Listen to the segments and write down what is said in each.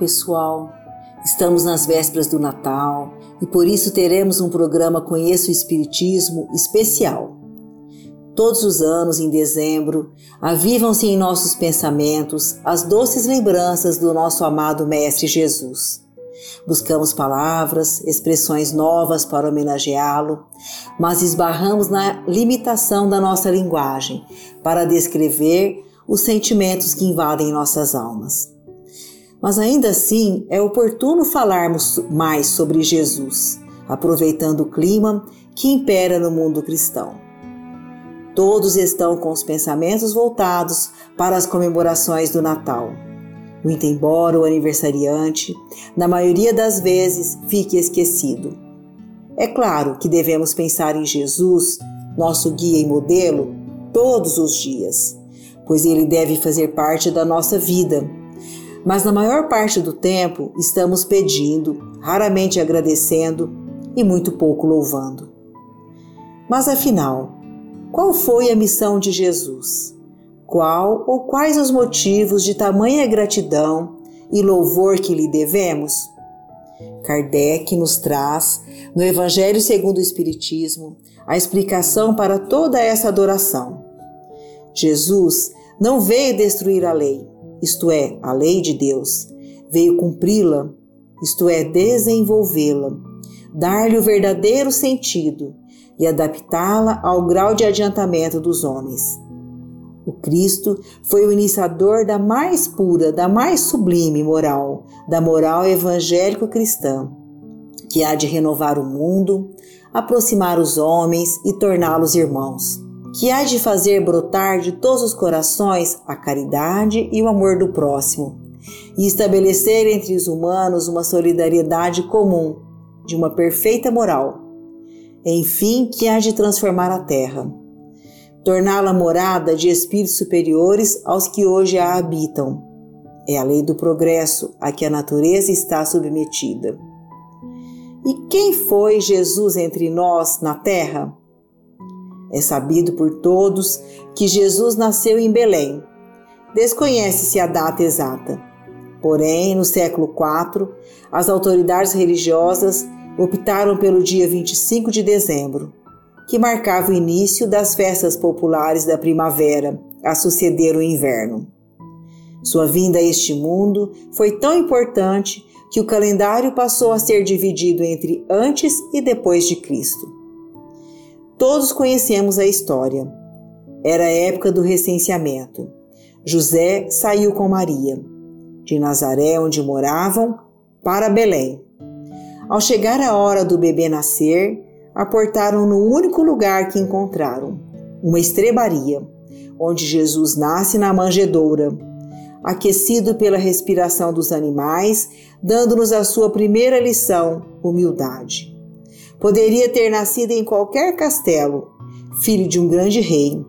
Pessoal. Estamos nas vésperas do Natal e por isso teremos um programa Conheça o Espiritismo especial. Todos os anos, em dezembro, avivam-se em nossos pensamentos as doces lembranças do nosso amado Mestre Jesus. Buscamos palavras, expressões novas para homenageá-lo, mas esbarramos na limitação da nossa linguagem para descrever os sentimentos que invadem nossas almas. Mas ainda assim é oportuno falarmos mais sobre Jesus, aproveitando o clima que impera no mundo cristão. Todos estão com os pensamentos voltados para as comemorações do Natal. Muito embora o aniversariante, na maioria das vezes, fique esquecido. É claro que devemos pensar em Jesus, nosso guia e modelo, todos os dias, pois ele deve fazer parte da nossa vida mas na maior parte do tempo estamos pedindo, raramente agradecendo e muito pouco louvando. Mas afinal, qual foi a missão de Jesus? Qual ou quais os motivos de tamanha gratidão e louvor que lhe devemos? Kardec nos traz, no Evangelho segundo o Espiritismo, a explicação para toda essa adoração. Jesus não veio destruir a lei, isto é, a lei de Deus, veio cumpri-la, isto é, desenvolvê-la, dar-lhe o verdadeiro sentido e adaptá-la ao grau de adiantamento dos homens. O Cristo foi o iniciador da mais pura, da mais sublime moral, da moral evangélico-cristã, que há de renovar o mundo, aproximar os homens e torná-los irmãos que há de fazer brotar de todos os corações a caridade e o amor do próximo, e estabelecer entre os humanos uma solidariedade comum, de uma perfeita moral. Enfim, que há de transformar a terra, torná-la morada de espíritos superiores aos que hoje a habitam. É a lei do progresso a que a natureza está submetida. E quem foi Jesus entre nós na terra? É sabido por todos que Jesus nasceu em Belém. Desconhece-se a data exata. Porém, no século IV, as autoridades religiosas optaram pelo dia 25 de dezembro, que marcava o início das festas populares da primavera, a suceder o inverno. Sua vinda a este mundo foi tão importante que o calendário passou a ser dividido entre antes e depois de Cristo. Todos conhecemos a história. Era a época do recenseamento. José saiu com Maria, de Nazaré, onde moravam, para Belém. Ao chegar a hora do bebê nascer, aportaram no único lugar que encontraram, uma estrebaria, onde Jesus nasce na manjedoura, aquecido pela respiração dos animais, dando-nos a sua primeira lição, humildade. Poderia ter nascido em qualquer castelo, filho de um grande rei,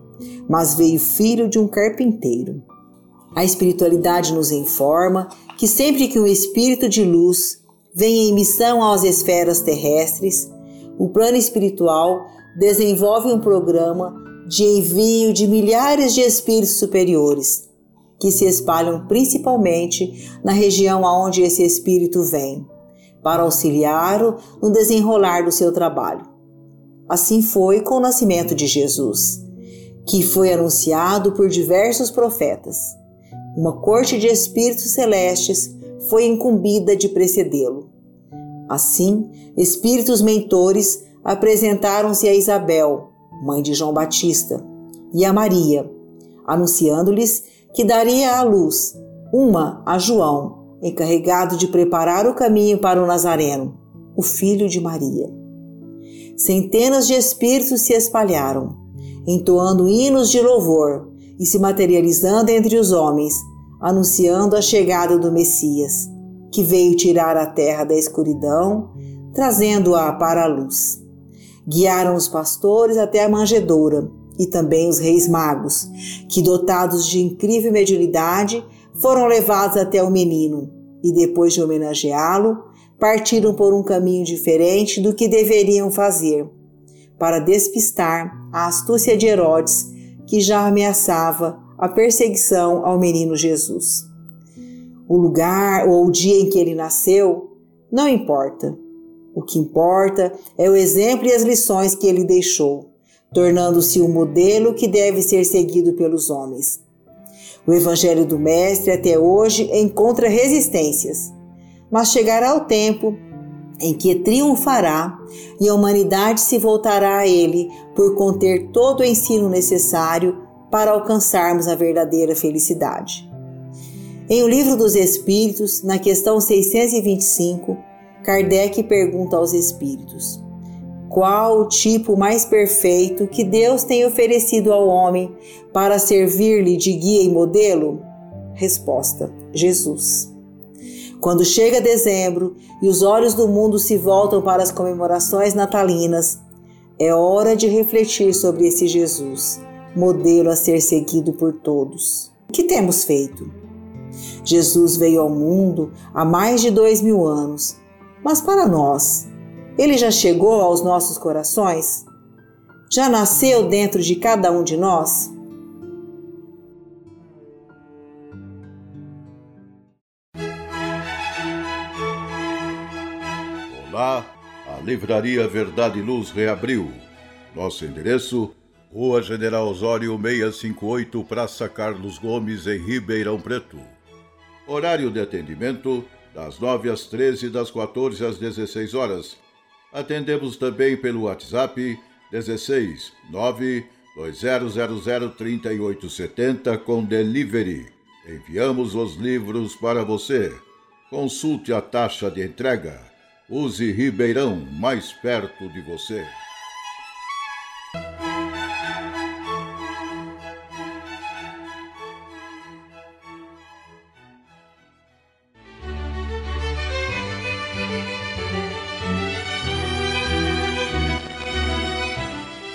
mas veio filho de um carpinteiro. A espiritualidade nos informa que sempre que um espírito de luz vem em missão às esferas terrestres, o plano espiritual desenvolve um programa de envio de milhares de espíritos superiores, que se espalham principalmente na região aonde esse espírito vem, para auxiliá-lo no desenrolar do seu trabalho. Assim foi com o nascimento de Jesus, que foi anunciado por diversos profetas. Uma corte de espíritos celestes foi incumbida de precedê-lo. Assim, espíritos mentores apresentaram-se a Isabel, mãe de João Batista, e a Maria, anunciando-lhes que daria à luz uma a João, encarregado de preparar o caminho para o Nazareno, o filho de Maria. Centenas de espíritos se espalharam, entoando hinos de louvor e se materializando entre os homens, anunciando a chegada do Messias, que veio tirar a terra da escuridão, trazendo-a para a luz. Guiaram os pastores até a manjedoura e também os reis magos, que, dotados de incrível mediunidade, foram levados até o menino e, depois de homenageá-lo, partiram por um caminho diferente do que deveriam fazer, para despistar a astúcia de Herodes, que já ameaçava a perseguição ao menino Jesus. O lugar ou o dia em que ele nasceu não importa. O que importa é o exemplo e as lições que ele deixou, tornando-se um modelo que deve ser seguido pelos homens. O Evangelho do Mestre até hoje encontra resistências, mas chegará o tempo em que triunfará e a humanidade se voltará a ele por conter todo o ensino necessário para alcançarmos a verdadeira felicidade. Em O Livro dos Espíritos, na questão 625, Kardec pergunta aos espíritos: Qual o tipo mais perfeito que Deus tem oferecido ao homem para servir-lhe de guia e modelo? Resposta: Jesus. Quando chega dezembro e os olhos do mundo se voltam para as comemorações natalinas, é hora de refletir sobre esse Jesus, modelo a ser seguido por todos. O que temos feito? Jesus veio ao mundo há mais de dois mil anos mas para nós, ele já chegou aos nossos corações? Já nasceu dentro de cada um de nós? Olá, a Livraria Verdade e Luz reabriu. Nosso endereço: Rua General Osório 658, Praça Carlos Gomes, em Ribeirão Preto. Horário de atendimento: das 9 às 13 e das 14 às 16 horas. Atendemos também pelo WhatsApp 16 9 2000 3870 com delivery. Enviamos os livros para você. Consulte a taxa de entrega. Use Ribeirão mais perto de você.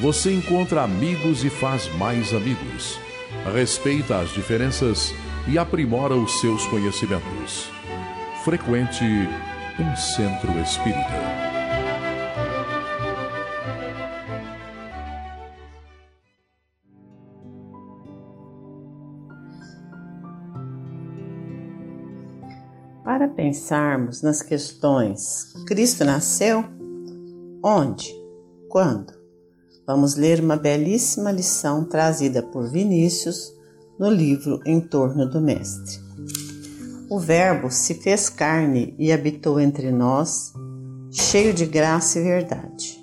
você encontra amigos e faz mais amigos. Respeita as diferenças e aprimora os seus conhecimentos. Frequente um centro espírita. Para pensarmos nas questões: Cristo nasceu? Onde? Quando? Vamos ler uma belíssima lição trazida por Vinícius no livro Em torno do Mestre. O Verbo se fez carne e habitou entre nós, cheio de graça e verdade,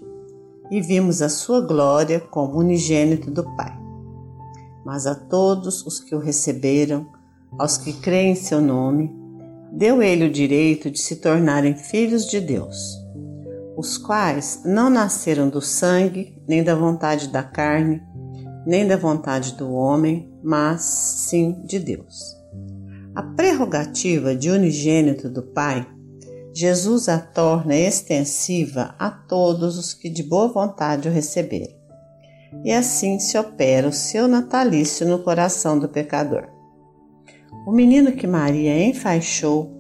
e vimos a sua glória como unigênito do Pai. Mas a todos os que o receberam, aos que creem em seu nome, deu ele o direito de se tornarem filhos de Deus os quais não nasceram do sangue, nem da vontade da carne, nem da vontade do homem, mas sim de Deus. A prerrogativa de unigênito do Pai, Jesus a torna extensiva a todos os que de boa vontade o receberam. E assim se opera o seu natalício no coração do pecador. O menino que Maria enfaixou,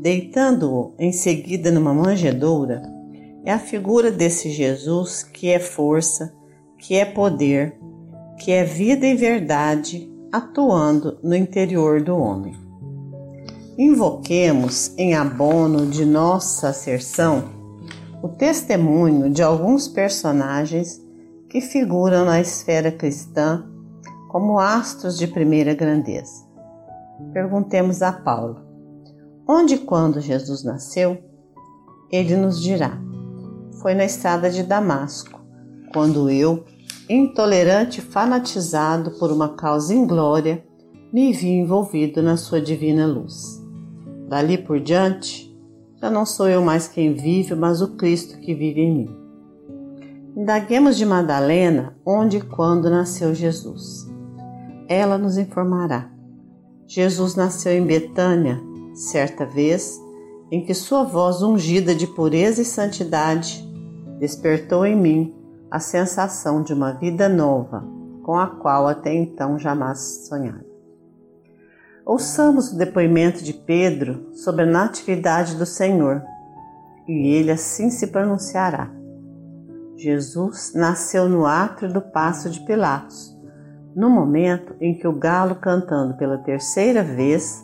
deitando-o em seguida numa manjedoura, é a figura desse Jesus que é força, que é poder, que é vida e verdade atuando no interior do homem. Invoquemos em abono de nossa asserção o testemunho de alguns personagens que figuram na esfera cristã como astros de primeira grandeza. Perguntemos a Paulo: Onde e quando Jesus nasceu? Ele nos dirá: Foi na estrada de Damasco, quando eu, intolerante e fanatizado por uma causa inglória, me vi envolvido na sua divina luz. Dali por diante, já não sou eu mais quem vive, mas o Cristo que vive em mim. Indaguemos de Madalena onde e quando nasceu Jesus. Ela nos informará. Jesus nasceu em Betânia, certa vez, em que sua voz ungida de pureza e santidade despertou em mim a sensação de uma vida nova, com a qual até então jamais sonhara. Ouçamos o depoimento de Pedro sobre a natividade do Senhor, e ele assim se pronunciará. Jesus nasceu no átrio do passo de Pilatos, no momento em que o galo, cantando pela terceira vez,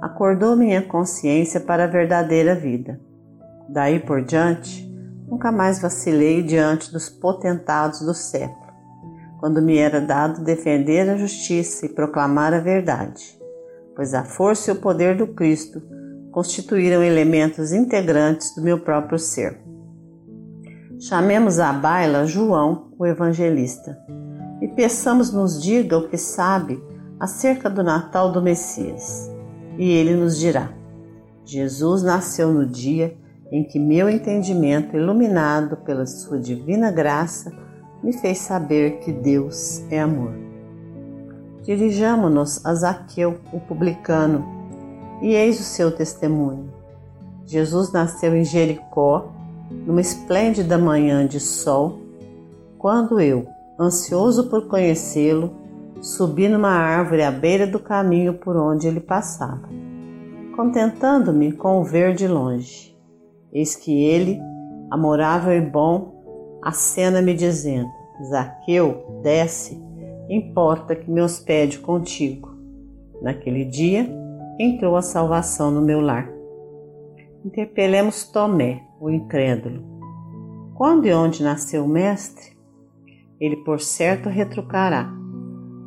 acordou minha consciência para a verdadeira vida. Daí por diante, nunca mais vacilei diante dos potentados do século, quando me era dado defender a justiça e proclamar a verdade pois a força e o poder do Cristo constituíram elementos integrantes do meu próprio ser. Chamemos à baila João, o evangelista, e peçamos nos diga o que sabe acerca do Natal do Messias. E ele nos dirá: Jesus nasceu no dia em que meu entendimento, iluminado pela sua divina graça, me fez saber que Deus é amor. Dirijamo-nos a Zaqueu, o publicano, e eis o seu testemunho. Jesus nasceu em Jericó, numa esplêndida manhã de sol, quando eu, ansioso por conhecê-lo, subi numa árvore à beira do caminho por onde ele passava, contentando-me com o ver de longe. Eis que ele, amorável e bom, acena-me dizendo: Zaqueu, desce, importa que me hospede contigo. Naquele dia entrou a salvação no meu lar. Interpelemos Tomé, o incrédulo. Quando e onde nasceu o Mestre? Ele por certo retrucará.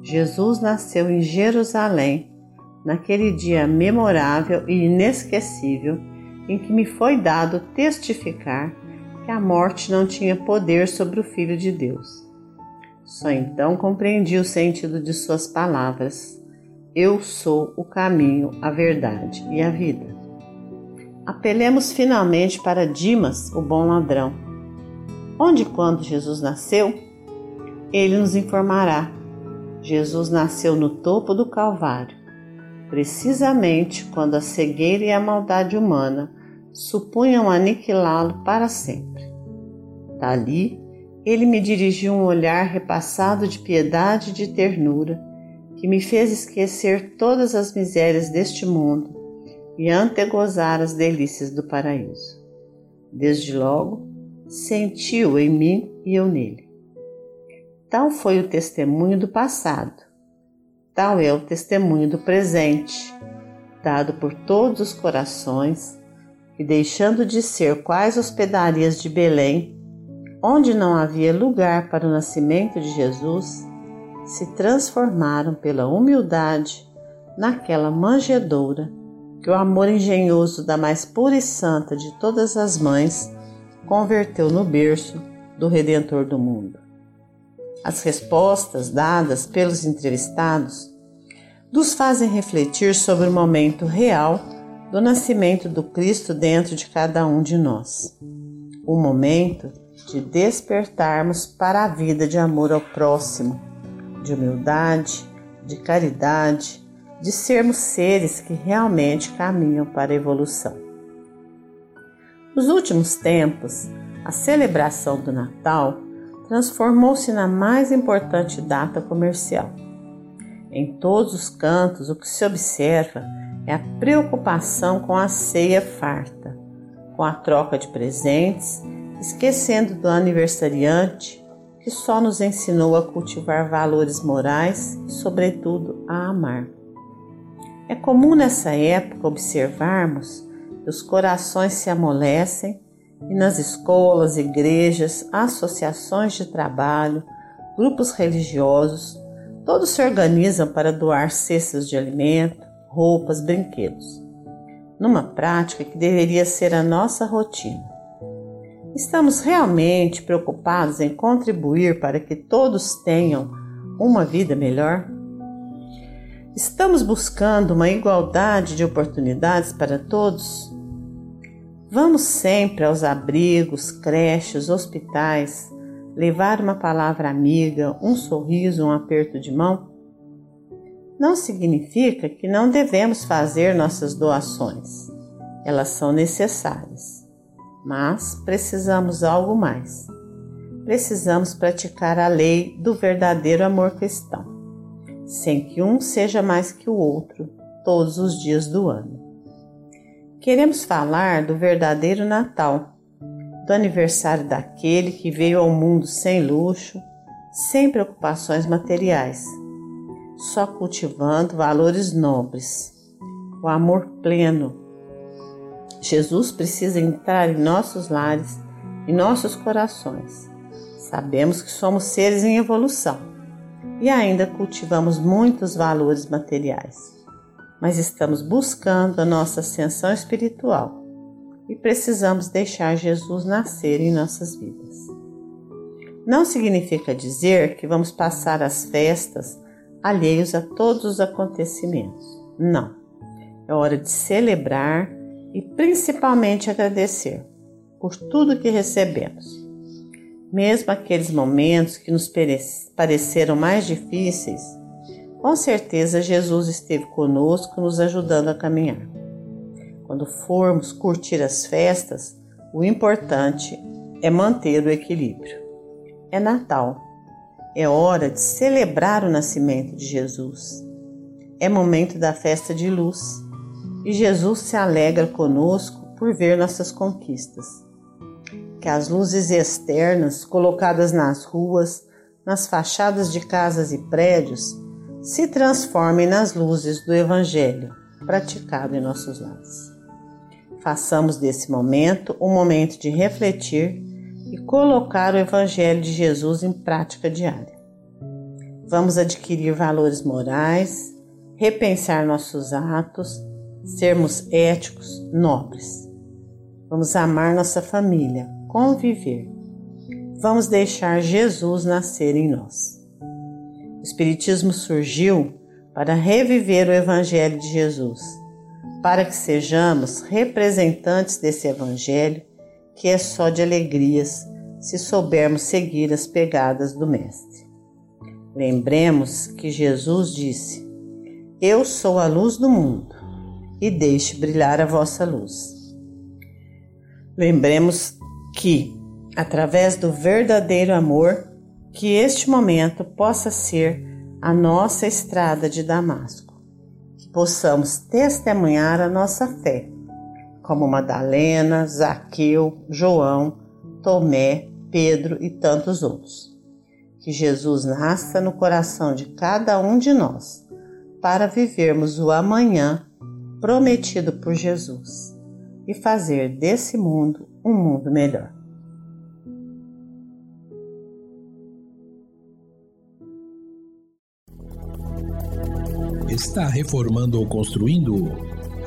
Jesus nasceu em Jerusalém, naquele dia memorável e inesquecível em que me foi dado testificar que a morte não tinha poder sobre o Filho de Deus só então compreendi o sentido de suas palavras. Eu sou o caminho, a verdade e a vida. Apelemos finalmente para Dimas, o bom ladrão. Onde e quando Jesus nasceu? Ele nos informará. Jesus nasceu no topo do Calvário, precisamente quando a cegueira e a maldade humana supunham aniquilá-lo para sempre. Dali, ele me dirigiu um olhar repassado de piedade e de ternura, que me fez esquecer todas as misérias deste mundo e antegozar as delícias do paraíso. Desde logo, sentiu em mim e eu nele. Tal foi o testemunho do passado, tal é o testemunho do presente, dado por todos os corações, e deixando de ser quais hospedarias de Belém, onde não havia lugar para o nascimento de Jesus, se transformaram pela humildade naquela manjedoura que o amor engenhoso da mais pura e santa de todas as mães converteu no berço do Redentor do mundo. As respostas dadas pelos entrevistados nos fazem refletir sobre o momento real do nascimento do Cristo dentro de cada um de nós. O momento de despertarmos para a vida de amor ao próximo, de humildade, de caridade, de sermos seres que realmente caminham para a evolução. Nos últimos tempos, a celebração do Natal transformou-se na mais importante data comercial. Em todos os cantos, o que se observa é a preocupação com a ceia farta, com a troca de presentes esquecendo do aniversariante que só nos ensinou a cultivar valores morais e, sobretudo, a amar. É comum nessa época observarmos que os corações se amolecem e nas escolas, igrejas, associações de trabalho, grupos religiosos, todos se organizam para doar cestas de alimento, roupas, brinquedos. numa prática que deveria ser a nossa rotina. Estamos realmente preocupados em contribuir para que todos tenham uma vida melhor? Estamos buscando uma igualdade de oportunidades para todos? Vamos sempre aos abrigos, creches, hospitais, levar uma palavra amiga, um sorriso, um aperto de mão? Não significa que não devemos fazer nossas doações. Elas são necessárias. Mas precisamos algo mais. Precisamos praticar a lei do verdadeiro amor cristão, sem que um seja mais que o outro todos os dias do ano. Queremos falar do verdadeiro Natal, do aniversário daquele que veio ao mundo sem luxo, sem preocupações materiais, só cultivando valores nobres, o amor pleno. Jesus precisa entrar em nossos lares, em nossos corações. Sabemos que somos seres em evolução e ainda cultivamos muitos valores materiais, mas estamos buscando a nossa ascensão espiritual e precisamos deixar Jesus nascer em nossas vidas. Não significa dizer que vamos passar as festas alheios a todos os acontecimentos. Não. É hora de celebrar e principalmente agradecer por tudo que recebemos. Mesmo aqueles momentos que nos pareceram mais difíceis, com certeza Jesus esteve conosco, nos ajudando a caminhar. Quando formos curtir as festas, o importante é manter o equilíbrio. É Natal. É hora de celebrar o nascimento de Jesus. É momento da festa de luz. E Jesus se alegra conosco por ver nossas conquistas. Que as luzes externas colocadas nas ruas, nas fachadas de casas e prédios, se transformem nas luzes do Evangelho praticado em nossos lares. Façamos desse momento um momento de refletir colocar o Evangelho de Jesus em prática diária. Vamos adquirir valores morais, repensar nossos atos, sermos éticos, nobres. Vamos amar nossa família, conviver. Vamos deixar Jesus nascer em nós. O Espiritismo surgiu para reviver o Evangelho de Jesus para que sejamos representantes desse Evangelho que é só de alegrias se soubermos seguir as pegadas do Mestre. Lembremos que Jesus disse: Eu sou a luz do mundo e deixe brilhar a vossa luz. Lembremos que, através do verdadeiro amor, que este momento possa ser a nossa estrada de Damasco possamos testemunhar a nossa fé, como Madalena, Zaqueu, João, Tomé, Pedro e tantos outros. Que Jesus nasça no coração de cada um de nós, para vivermos o amanhã prometido por Jesus e fazer desse mundo um mundo melhor. Está reformando ou construindo?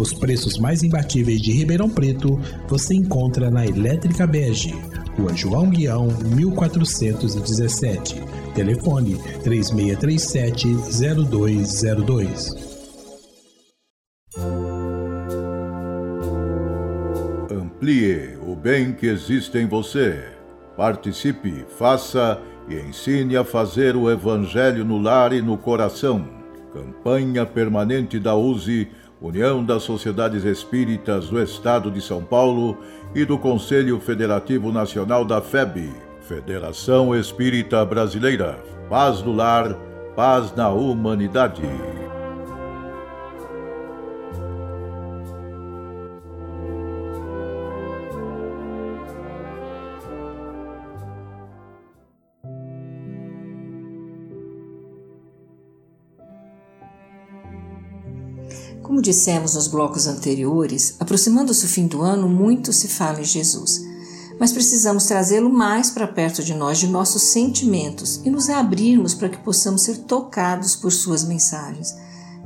Os preços mais imbatíveis de Ribeirão Preto você encontra na Elétrica Bege, Rua João Guião, 1417. Telefone 3637-0202. Amplie o bem que existe em você. Participe, faça e ensine a fazer o Evangelho no lar e no coração. Campanha permanente da USE União das Sociedades Espíritas do Estado de São Paulo e do Conselho Federativo Nacional da FEB, Federação Espírita Brasileira. Paz no lar, paz na humanidade. Como dissemos nos blocos anteriores, aproximando-se o fim do ano, muito se fala em Jesus. Mas precisamos trazê-lo mais para perto de nós, de nossos sentimentos, e nos abrirmos para que possamos ser tocados por suas mensagens.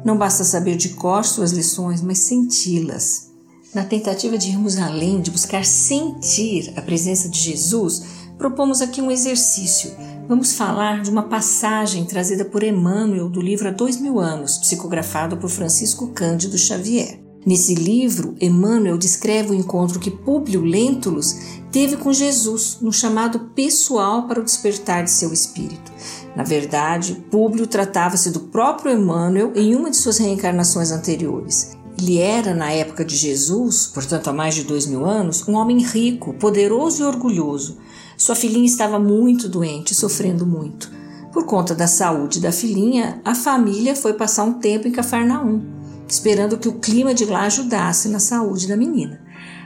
Não basta saber de cor suas lições, mas senti-las. Na tentativa de irmos além, de buscar sentir a presença de Jesus, propomos aqui um exercício. Vamos falar de uma passagem trazida por Emmanuel do livro Há Dois Mil Anos, psicografado por Francisco Cândido Xavier. Nesse livro, Emmanuel descreve o encontro que Públio Lentulus teve com Jesus no chamado pessoal para o despertar de seu espírito. Na verdade, Públio tratava-se do próprio Emmanuel em uma de suas reencarnações anteriores. Ele era, na época de Jesus, portanto há mais de dois mil anos, um homem rico, poderoso e orgulhoso. Sua filhinha estava muito doente, sofrendo muito. Por conta da saúde da filhinha, a família foi passar um tempo em Cafarnaum esperando que o clima de lá ajudasse na saúde da menina.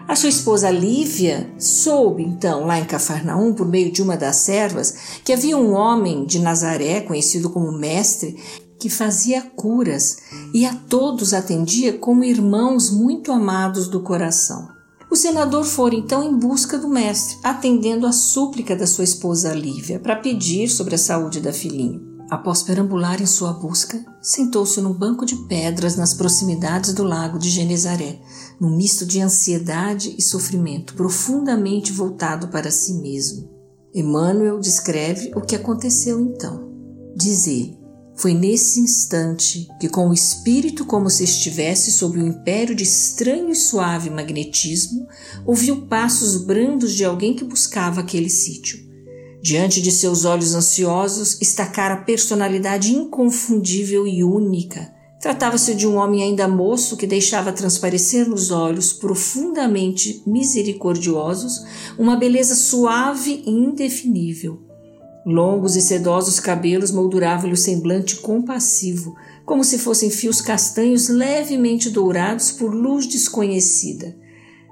A sua esposa Lívia soube então, lá em Cafarnaum, por meio de uma das servas, que havia um homem de Nazaré, conhecido como Mestre, que fazia curas e a todos atendia como irmãos muito amados do coração. O senador foi então em busca do mestre, atendendo a súplica da sua esposa Lívia para pedir sobre a saúde da filhinha. Após perambular em sua busca, sentou-se num banco de pedras nas proximidades do lago de Genezaré, num misto de ansiedade e sofrimento, profundamente voltado para si mesmo. Emmanuel descreve o que aconteceu então. Diz ele: Foi nesse instante que, com o espírito como se estivesse sob o império de estranho e suave magnetismo, ouviu passos brandos de alguém que buscava aquele sítio. Diante de seus olhos ansiosos estacara a personalidade inconfundível e única. Tratava-se de um homem ainda moço que deixava transparecer nos olhos profundamente misericordiosos uma beleza suave e indefinível. Longos e sedosos cabelos molduravam-lhe o semblante compassivo, como se fossem fios castanhos levemente dourados por luz desconhecida.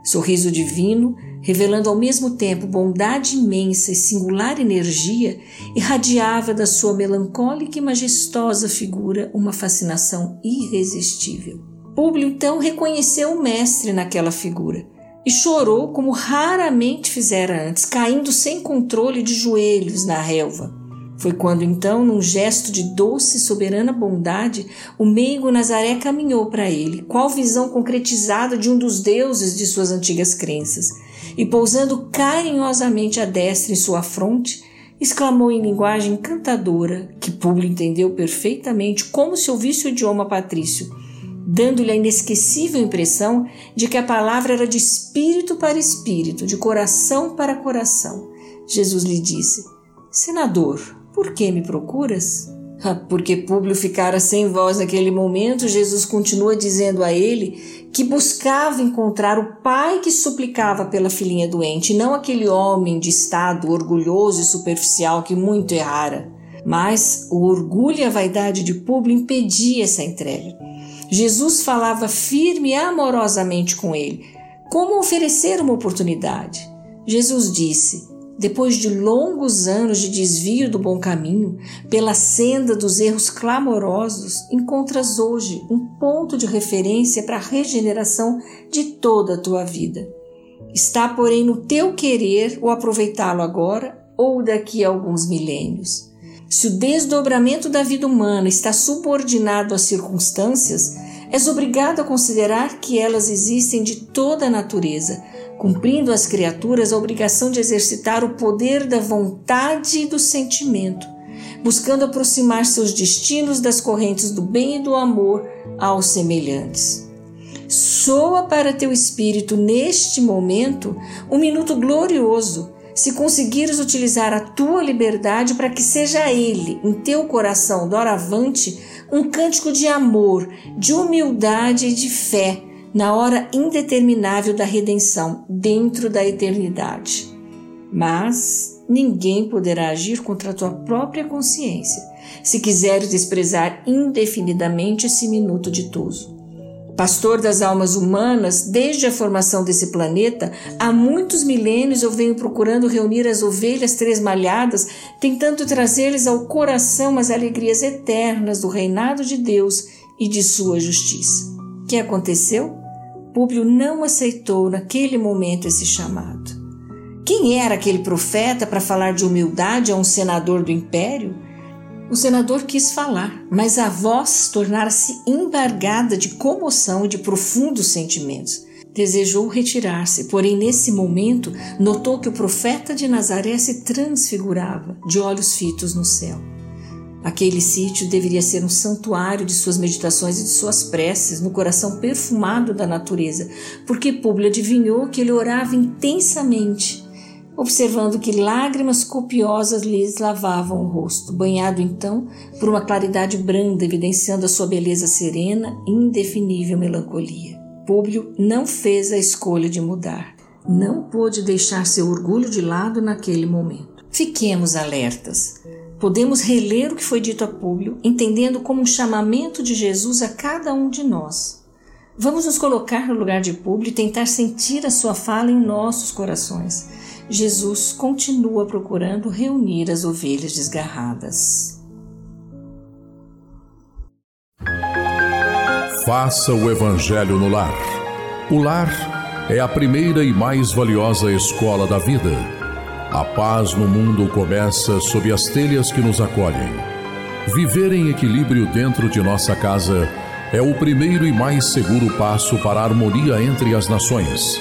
Sorriso divino, revelando ao mesmo tempo bondade imensa e singular energia, irradiava da sua melancólica e majestosa figura uma fascinação irresistível. Públio então reconheceu o mestre naquela figura e chorou como raramente fizera antes, caindo sem controle de joelhos na relva. Foi quando então, num gesto de doce e soberana bondade, o meigo Nazaré caminhou para ele, qual visão concretizada de um dos deuses de suas antigas crenças, e pousando carinhosamente a destra em sua fronte, exclamou em linguagem encantadora, que Públio entendeu perfeitamente como se ouvisse o idioma patrício, dando-lhe a inesquecível impressão de que a palavra era de espírito para espírito, de coração para coração. Jesus lhe disse: Senador, por que me procuras? Porque Públio ficara sem voz naquele momento, Jesus continua dizendo a ele que buscava encontrar o pai que suplicava pela filhinha doente, não aquele homem de estado orgulhoso e superficial que muito errara. Mas o orgulho e a vaidade de Públio impedia essa entrega. Jesus falava firme e amorosamente com ele. Como oferecer uma oportunidade? Jesus disse: depois de longos anos de desvio do bom caminho, pela senda dos erros clamorosos, encontras hoje um ponto de referência para a regeneração de toda a tua vida. Está, porém, no teu querer o aproveitá-lo agora ou daqui a alguns milênios. Se o desdobramento da vida humana está subordinado às circunstâncias, és obrigado a considerar que elas existem de toda a natureza cumprindo as criaturas a obrigação de exercitar o poder da vontade e do sentimento, buscando aproximar seus destinos das correntes do bem e do amor aos semelhantes. Soa para teu espírito neste momento um minuto glorioso, se conseguires utilizar a tua liberdade para que seja ele, em teu coração, doravante, um cântico de amor, de humildade e de fé na hora indeterminável da redenção, dentro da eternidade. Mas ninguém poderá agir contra a tua própria consciência, se quiseres desprezar indefinidamente esse minuto ditoso. Pastor das almas humanas, desde a formação desse planeta, há muitos milênios eu venho procurando reunir as ovelhas tresmalhadas, tentando trazer-lhes ao coração as alegrias eternas do reinado de Deus e de sua justiça. O que aconteceu? Públio não aceitou naquele momento esse chamado. Quem era aquele profeta para falar de humildade a um senador do império? O senador quis falar, mas a voz tornara-se embargada de comoção e de profundos sentimentos. Desejou retirar-se, porém, nesse momento, notou que o profeta de Nazaré se transfigurava, de olhos fitos no céu. Aquele sítio deveria ser um santuário de suas meditações e de suas preces, no coração perfumado da natureza, porque Públio adivinhou que ele orava intensamente observando que lágrimas copiosas lhes lavavam o rosto, banhado então por uma claridade branda, evidenciando a sua beleza serena e indefinível melancolia. Públio não fez a escolha de mudar, não pôde deixar seu orgulho de lado naquele momento. Fiquemos alertas. Podemos reler o que foi dito a Públio, entendendo como um chamamento de Jesus a cada um de nós. Vamos nos colocar no lugar de Públio e tentar sentir a sua fala em nossos corações Jesus continua procurando reunir as ovelhas desgarradas. Faça o Evangelho no lar. O lar é a primeira e mais valiosa escola da vida. A paz no mundo começa sob as telhas que nos acolhem. Viver em equilíbrio dentro de nossa casa é o primeiro e mais seguro passo para a harmonia entre as nações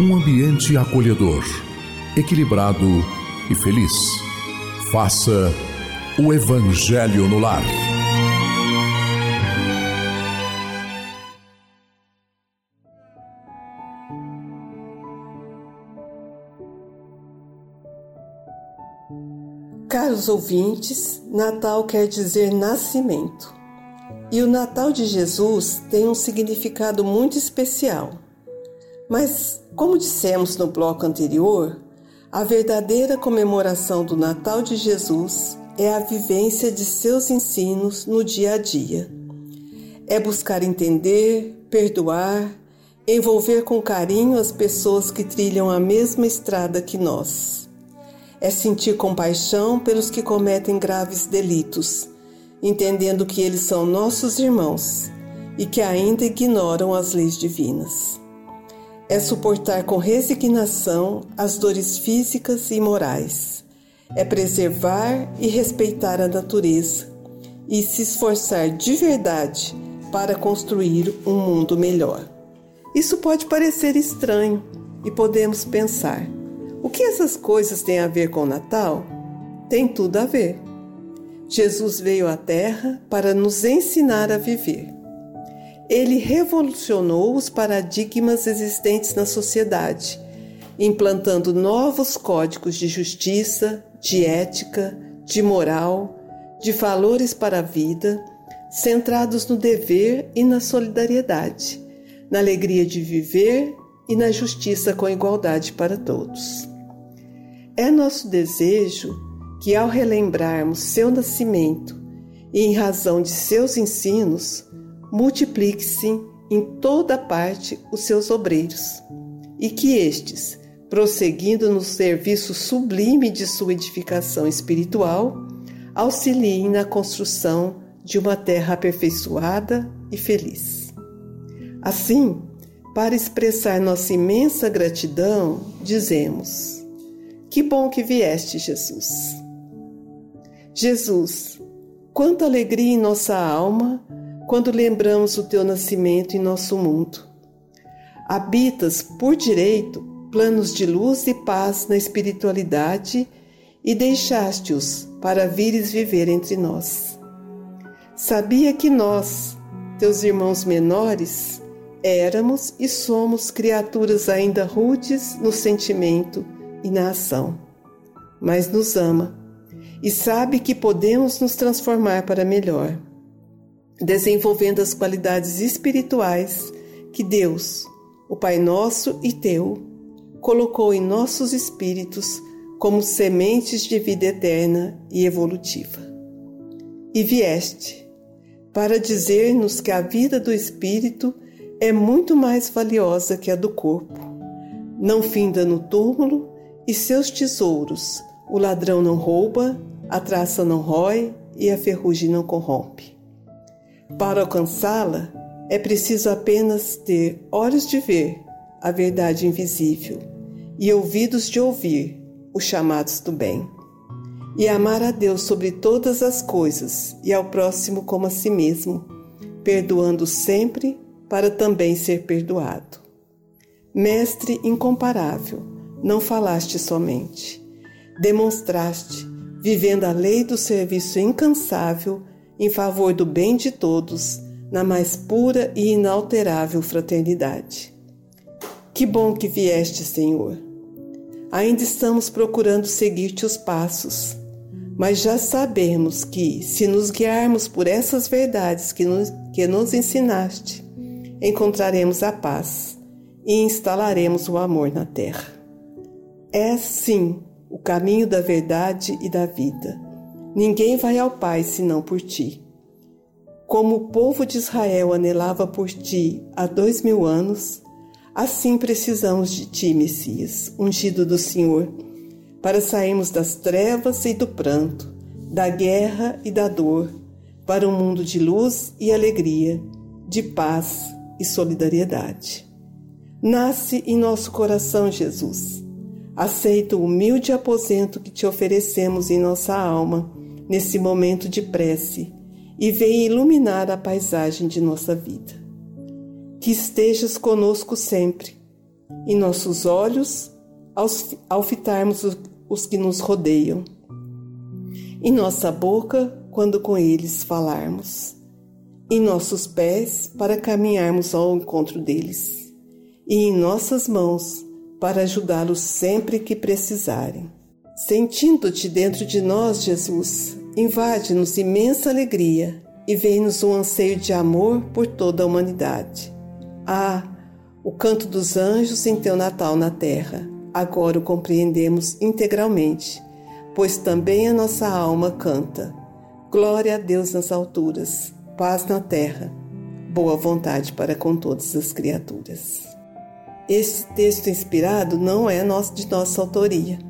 um ambiente acolhedor, equilibrado e feliz. Faça o Evangelho no lar. Caros ouvintes, Natal quer dizer nascimento. E o Natal de Jesus tem um significado muito especial. Mas, como dissemos no bloco anterior, a verdadeira comemoração do Natal de Jesus é a vivência de seus ensinos no dia a dia. É buscar entender, perdoar, envolver com carinho as pessoas que trilham a mesma estrada que nós. É sentir compaixão pelos que cometem graves delitos, entendendo que eles são nossos irmãos e que ainda ignoram as leis divinas é suportar com resignação as dores físicas e morais, é preservar e respeitar a natureza e se esforçar de verdade para construir um mundo melhor. Isso pode parecer estranho e podemos pensar: o que essas coisas têm a ver com o Natal? Tem tudo a ver. Jesus veio à Terra para nos ensinar a viver. Ele revolucionou os paradigmas existentes na sociedade, implantando novos códigos de justiça, de ética, de moral, de valores para a vida, centrados no dever e na solidariedade, na alegria de viver e na justiça com igualdade para todos. É nosso desejo que, ao relembrarmos seu nascimento e em razão de seus ensinos, multiplique-se em toda parte os seus obreiros, e que estes, prosseguindo no serviço sublime de sua edificação espiritual, auxiliem na construção de uma terra aperfeiçoada e feliz. Assim, para expressar nossa imensa gratidão, dizemos: Que bom que vieste, Jesus. Jesus, quanta alegria em nossa alma quando lembramos o teu nascimento em nosso mundo. Habitas, por direito, planos de luz e paz na espiritualidade e deixaste-os para vires viver entre nós. Sabia que nós, teus irmãos menores, éramos e somos criaturas ainda rudes no sentimento e na ação, mas nos ama e sabe que podemos nos transformar para melhor. Desenvolvendo as qualidades espirituais que Deus, o Pai nosso e teu, colocou em nossos espíritos como sementes de vida eterna e evolutiva. E vieste para dizer-nos que a vida do espírito é muito mais valiosa que a do corpo. Não finda no túmulo e seus tesouros o ladrão não rouba, a traça não rói e a ferrugem não corrompe. Para alcançá-la, é preciso apenas ter olhos de ver a verdade invisível e ouvidos de ouvir os chamados do bem. E amar a Deus sobre todas as coisas e ao próximo como a si mesmo, perdoando sempre para também ser perdoado. Mestre incomparável, não falaste somente, demonstraste, vivendo a lei do serviço incansável em favor do bem de todos, na mais pura e inalterável fraternidade. Que bom que vieste, Senhor. Ainda estamos procurando seguir-te os passos, mas já sabemos que, se nos guiarmos por essas verdades que nos, que nos ensinaste, encontraremos a paz e instalaremos o amor na terra. É sim o caminho da verdade e da vida. Ninguém vai ao Pai senão por ti. Como o povo de Israel anelava por ti há dois mil anos, assim precisamos de ti, Messias, ungido do Senhor para sairmos das trevas e do pranto, da guerra e da dor, para um mundo de luz e alegria, de paz e solidariedade. Nasce em nosso coração, Jesus. Aceita o humilde aposento que te oferecemos em nossa alma, nesse momento de prece, e vem iluminar a paisagem de nossa vida. Que estejas conosco sempre, em nossos olhos, ao fitarmos os que nos rodeiam, em nossa boca, quando com eles falarmos, em nossos pés, para caminharmos ao encontro deles, e em nossas mãos, para ajudá-los sempre que precisarem. Sentindo-te dentro de nós, Jesus, invade-nos imensa alegria e vem-nos um anseio de amor por toda a humanidade. Ah, o canto dos anjos em teu Natal na terra agora o compreendemos integralmente, pois também a nossa alma canta. Glória a Deus nas alturas, paz na terra, boa vontade para com todas as criaturas. Este texto inspirado não é de nossa autoria.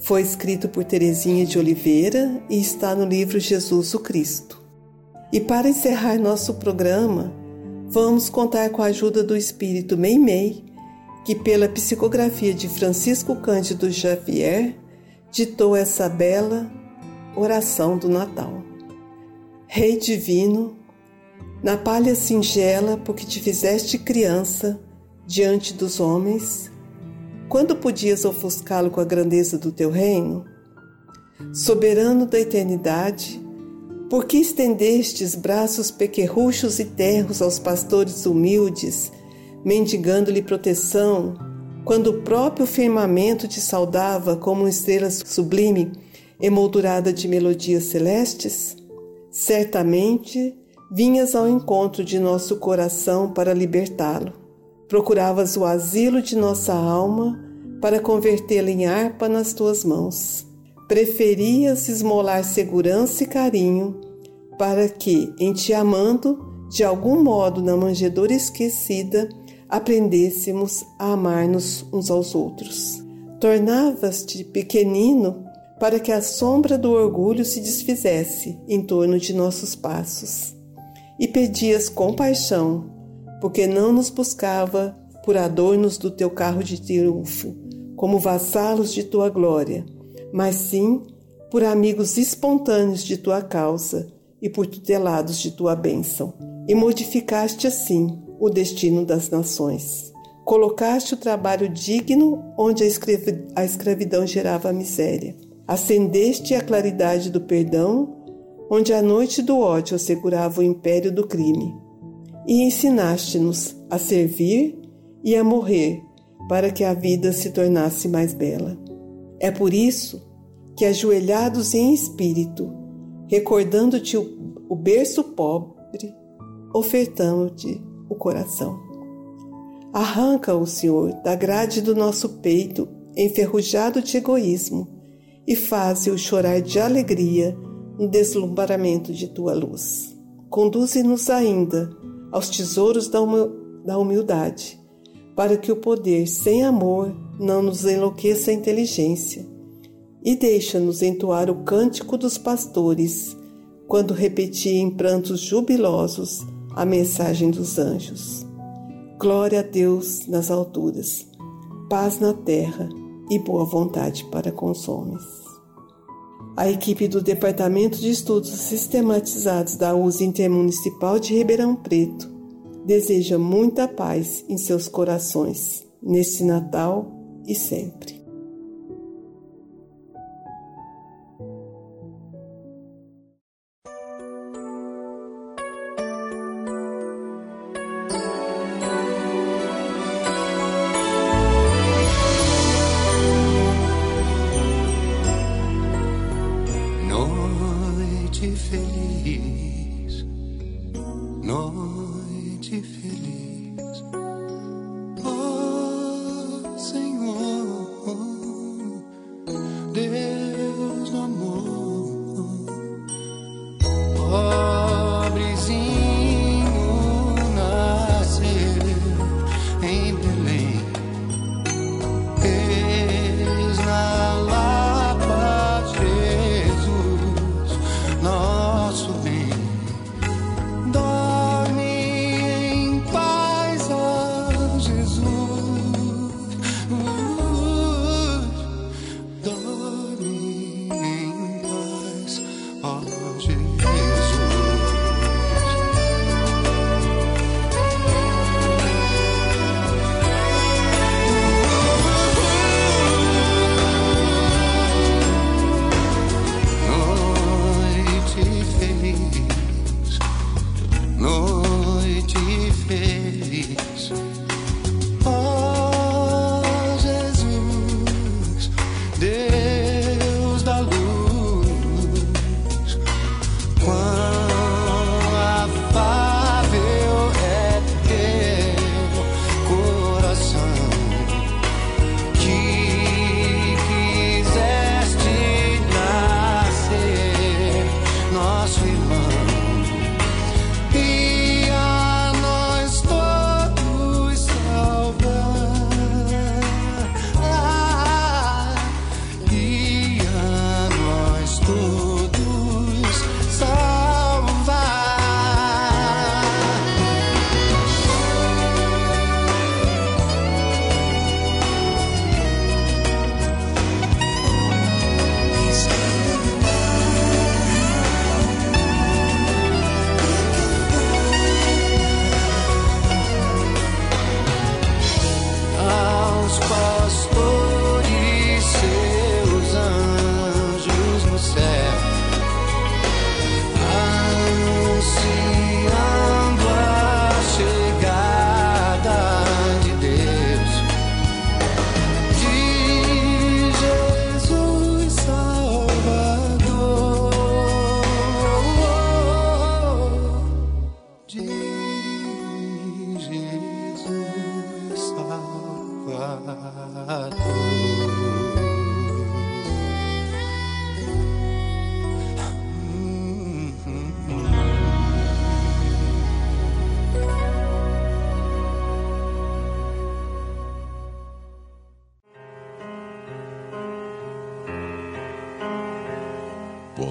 Foi escrito por Teresinha de Oliveira e está no livro Jesus o Cristo. E para encerrar nosso programa, vamos contar com a ajuda do espírito Meimei, que, pela psicografia de Francisco Cândido Xavier, ditou essa bela oração do Natal. Rei divino, na palha singela, porque te fizeste criança diante dos homens, quando podias ofuscá-lo com a grandeza do teu reino? Soberano da eternidade, por que estendestes braços pequerruchos e terros aos pastores humildes mendigando-lhe proteção, quando o próprio firmamento te saudava como uma estrela sublime, emoldurada de melodias celestes? Certamente vinhas ao encontro de nosso coração para libertá-lo. Procuravas o asilo de nossa alma para convertê-la em harpa nas tuas mãos. Preferias esmolar segurança e carinho para que, em te amando, de algum modo na manjedoura esquecida, aprendêssemos a amar-nos uns aos outros. Tornavas-te pequenino para que a sombra do orgulho se desfizesse em torno de nossos passos. E pedias compaixão, porque não nos buscava por adornos do teu carro de triunfo, como vassalos de tua glória, mas sim por amigos espontâneos de tua causa e por tutelados de tua bênção. E modificaste assim o destino das nações. Colocaste o trabalho digno onde a escravidão gerava a miséria. Acendeste a claridade do perdão onde a noite do ódio assegurava o império do crime. E ensinaste-nos a servir e a morrer para que a vida se tornasse mais bela. É por isso que, ajoelhados em espírito, recordando-te o berço pobre, ofertamos-te o coração. Arranca-o, Senhor, da grade do nosso peito, enferrujado de egoísmo, e faze-o chorar de alegria no deslumbramento de tua luz. Conduze-nos ainda aos tesouros da humildade, para que o poder sem amor não nos enlouqueça a inteligência, e deixa-nos entoar o cântico dos pastores, quando repetia em prantos jubilosos a mensagem dos anjos. Glória a Deus nas alturas, paz na terra e boa vontade para com os homens. A equipe do Departamento de Estudos Sistematizados da USE Intermunicipal de Ribeirão Preto deseja muita paz em seus corações, neste Natal e sempre.